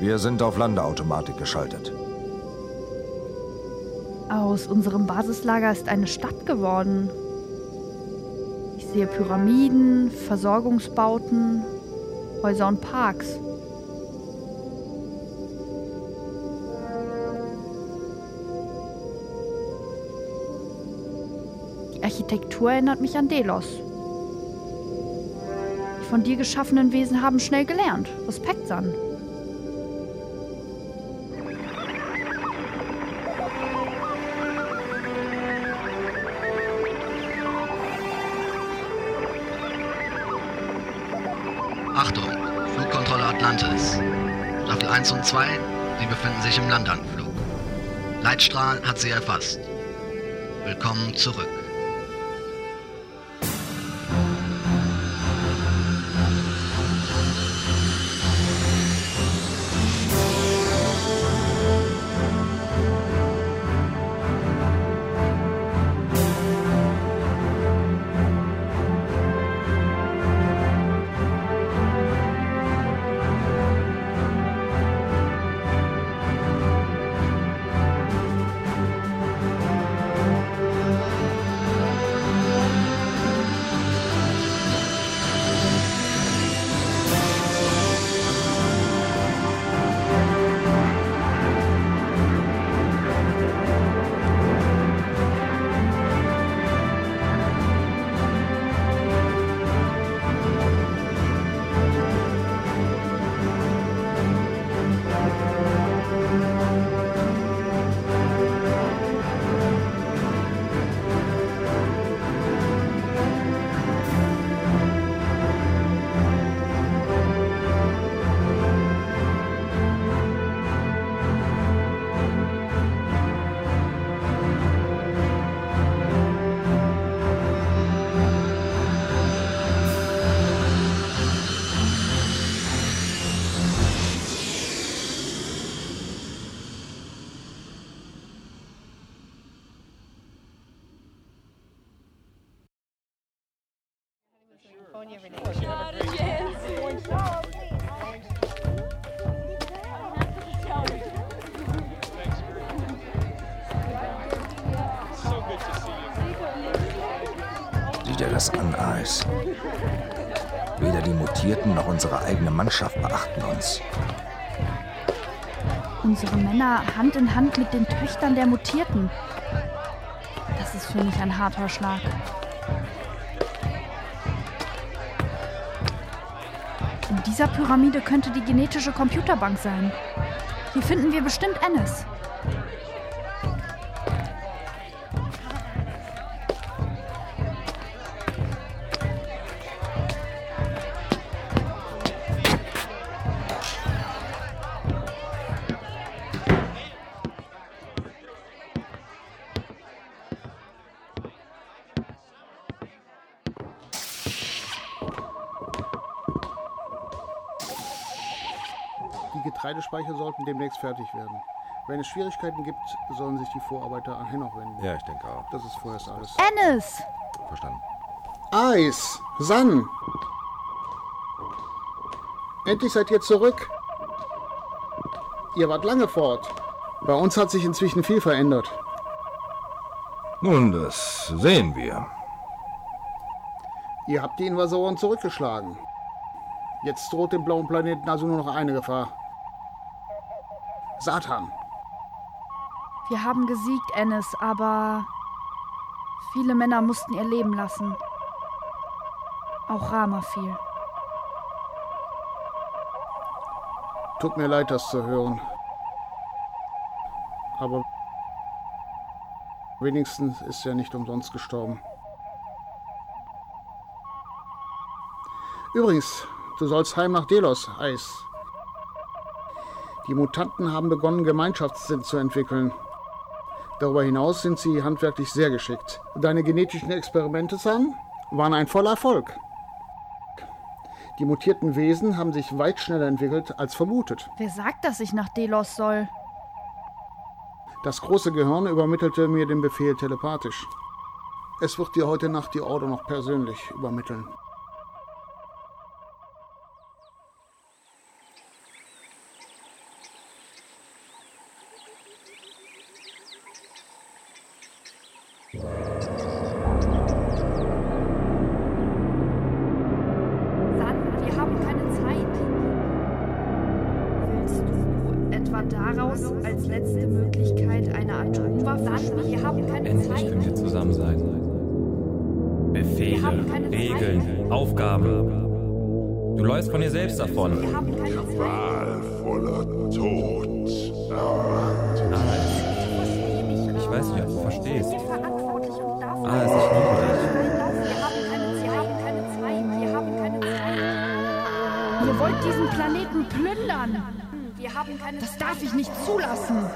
Wir sind auf Landeautomatik geschaltet. Aus unserem Basislager ist eine Stadt geworden. Ich sehe Pyramiden, Versorgungsbauten, Häuser und Parks. Die Architektur erinnert mich an Delos. Die von dir geschaffenen Wesen haben schnell gelernt. Respekt, San. Achtung, Flugkontrolle Atlantis. Staffel 1 und 2, Sie befinden sich im Landanflug. Leitstrahl hat Sie erfasst. Willkommen zurück. Sieh dir das an, Eis. Weder die Mutierten noch unsere eigene Mannschaft beachten uns. Unsere Männer Hand in Hand mit den Töchtern der Mutierten. Das ist für mich ein harter Schlag. In dieser Pyramide könnte die genetische Computerbank sein. Hier finden wir bestimmt Ennis. Die Getreidespeicher sollten demnächst fertig werden. Wenn es Schwierigkeiten gibt, sollen sich die Vorarbeiter an Hennoch wenden. Ja, ich denke auch. Das ist vorerst alles. Ennis! Verstanden. Eis! San! Endlich seid ihr zurück. Ihr wart lange fort. Bei uns hat sich inzwischen viel verändert. Nun, das sehen wir. Ihr habt die Invasoren zurückgeschlagen. Jetzt droht dem blauen Planeten also nur noch eine Gefahr. Satan. Wir haben gesiegt, Ennis, aber viele Männer mussten ihr Leben lassen. Auch Rama fiel. Tut mir leid, das zu hören. Aber wenigstens ist er nicht umsonst gestorben. Übrigens, du sollst heim nach Delos, Eis. Die Mutanten haben begonnen, Gemeinschaftssinn zu entwickeln. Darüber hinaus sind sie handwerklich sehr geschickt. Deine genetischen Experimente, Sam, waren ein voller Erfolg. Die mutierten Wesen haben sich weit schneller entwickelt als vermutet. Wer sagt, dass ich nach Delos soll? Das große Gehirn übermittelte mir den Befehl telepathisch. Es wird dir heute Nacht die Order noch persönlich übermitteln. Letzte Möglichkeit, eine Atomwaffe. Wir haben keine Endlich Zeit. können wir zusammen sein. Befehle, Zeit. Regeln, Aufgaben. Du läufst von dir selbst davon. Wir haben keine Zeit. Qualvoller Tod. Alles. Ich weiß nicht, ob du verstehst. Dafür. Alles, ich liebe dich. Wir haben keine, wir haben keine Zeit. Wir haben keine Zeit. Ihr wollt diesen Planeten plündern. Wir haben keine Das darf ich nicht zulassen.